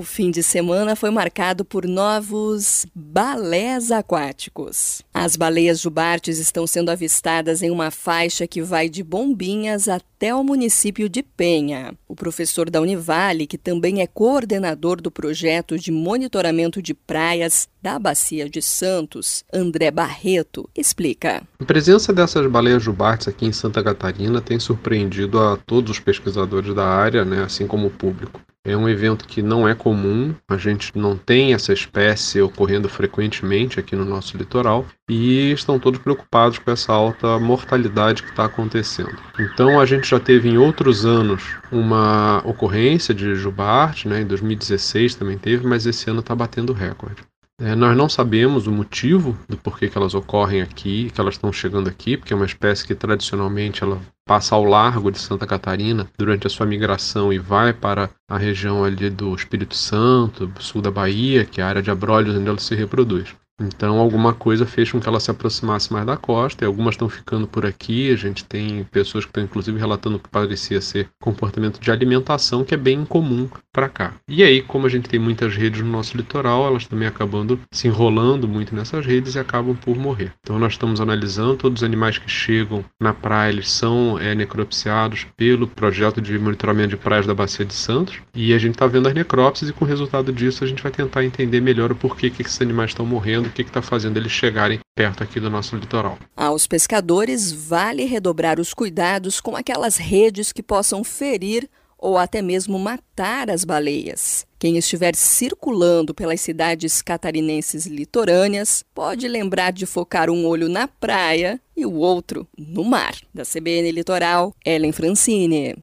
O fim de semana foi marcado por novos balés aquáticos. As baleias jubartes estão sendo avistadas em uma faixa que vai de Bombinhas até o município de Penha. O professor da Univale, que também é coordenador do projeto de monitoramento de praias da Bacia de Santos, André Barreto, explica. A presença dessas baleias jubartes aqui em Santa Catarina tem surpreendido a todos os pesquisadores da área, né, assim como o público. É um evento que não é comum, a gente não tem essa espécie ocorrendo frequentemente aqui no nosso litoral e estão todos preocupados com essa alta mortalidade que está acontecendo. Então a gente já teve em outros anos uma ocorrência de jubarte, né, em 2016 também teve, mas esse ano está batendo recorde. É, nós não sabemos o motivo do porquê que elas ocorrem aqui, que elas estão chegando aqui, porque é uma espécie que tradicionalmente ela passa ao largo de Santa Catarina durante a sua migração e vai para a região ali do Espírito Santo, sul da Bahia, que é a área de Abrolhos onde ela se reproduz. Então, alguma coisa fez com que ela se aproximasse mais da costa, e algumas estão ficando por aqui. A gente tem pessoas que estão, inclusive, relatando que parecia ser comportamento de alimentação, que é bem incomum para cá. E aí, como a gente tem muitas redes no nosso litoral, elas também acabando se enrolando muito nessas redes e acabam por morrer. Então, nós estamos analisando todos os animais que chegam na praia, eles são é, necropsiados pelo projeto de monitoramento de praias da Bacia de Santos, e a gente está vendo as necrópsias, e com o resultado disso, a gente vai tentar entender melhor o porquê que esses animais estão morrendo o que está fazendo eles chegarem perto aqui do nosso litoral. Aos pescadores, vale redobrar os cuidados com aquelas redes que possam ferir ou até mesmo matar as baleias. Quem estiver circulando pelas cidades catarinenses litorâneas pode lembrar de focar um olho na praia e o outro no mar. Da CBN Litoral, Ellen Francine.